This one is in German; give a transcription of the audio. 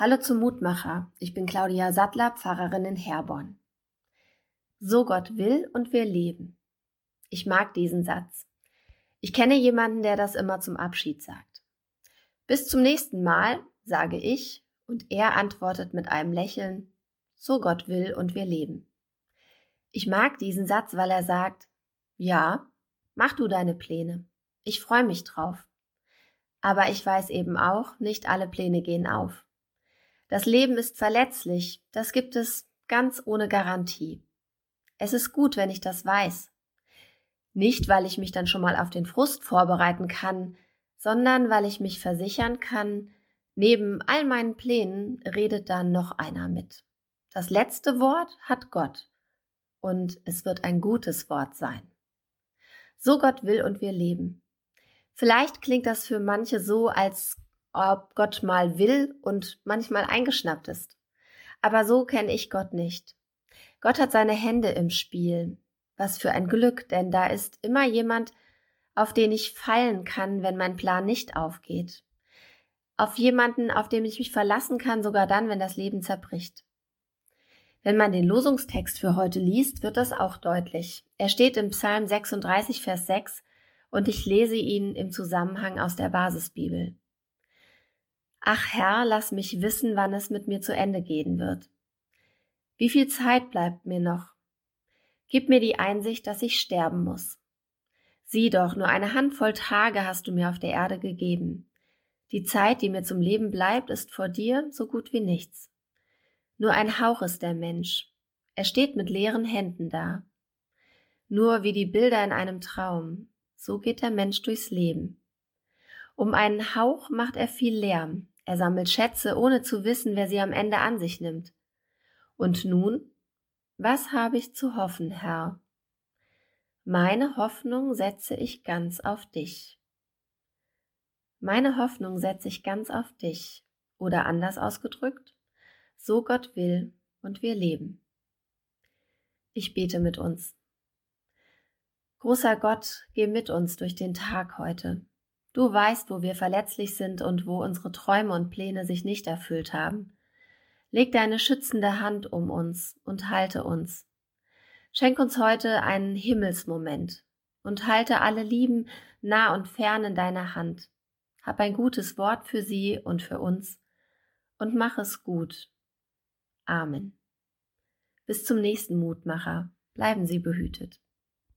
Hallo zum Mutmacher. Ich bin Claudia Sattler, Pfarrerin in Herborn. So Gott will und wir leben. Ich mag diesen Satz. Ich kenne jemanden, der das immer zum Abschied sagt. Bis zum nächsten Mal, sage ich, und er antwortet mit einem Lächeln, so Gott will und wir leben. Ich mag diesen Satz, weil er sagt, ja, mach du deine Pläne. Ich freue mich drauf. Aber ich weiß eben auch, nicht alle Pläne gehen auf. Das Leben ist verletzlich, das gibt es ganz ohne Garantie. Es ist gut, wenn ich das weiß. Nicht, weil ich mich dann schon mal auf den Frust vorbereiten kann, sondern weil ich mich versichern kann, neben all meinen Plänen redet dann noch einer mit. Das letzte Wort hat Gott und es wird ein gutes Wort sein. So Gott will und wir leben. Vielleicht klingt das für manche so, als ob Gott mal will und manchmal eingeschnappt ist. Aber so kenne ich Gott nicht. Gott hat seine Hände im Spiel. Was für ein Glück, denn da ist immer jemand, auf den ich fallen kann, wenn mein Plan nicht aufgeht. Auf jemanden, auf dem ich mich verlassen kann, sogar dann, wenn das Leben zerbricht. Wenn man den Losungstext für heute liest, wird das auch deutlich. Er steht im Psalm 36, Vers 6 und ich lese ihn im Zusammenhang aus der Basisbibel. Ach Herr, lass mich wissen, wann es mit mir zu Ende gehen wird. Wie viel Zeit bleibt mir noch? Gib mir die Einsicht, dass ich sterben muss. Sieh doch, nur eine Handvoll Tage hast du mir auf der Erde gegeben. Die Zeit, die mir zum Leben bleibt, ist vor dir so gut wie nichts. Nur ein Hauch ist der Mensch. Er steht mit leeren Händen da. Nur wie die Bilder in einem Traum, so geht der Mensch durchs Leben. Um einen Hauch macht er viel Lärm, er sammelt Schätze, ohne zu wissen, wer sie am Ende an sich nimmt. Und nun, was habe ich zu hoffen, Herr? Meine Hoffnung setze ich ganz auf dich. Meine Hoffnung setze ich ganz auf dich. Oder anders ausgedrückt, so Gott will und wir leben. Ich bete mit uns. Großer Gott, geh mit uns durch den Tag heute. Du weißt, wo wir verletzlich sind und wo unsere Träume und Pläne sich nicht erfüllt haben. Leg deine schützende Hand um uns und halte uns. Schenk uns heute einen Himmelsmoment und halte alle Lieben nah und fern in deiner Hand. Hab ein gutes Wort für sie und für uns und mach es gut. Amen. Bis zum nächsten Mutmacher. Bleiben Sie behütet.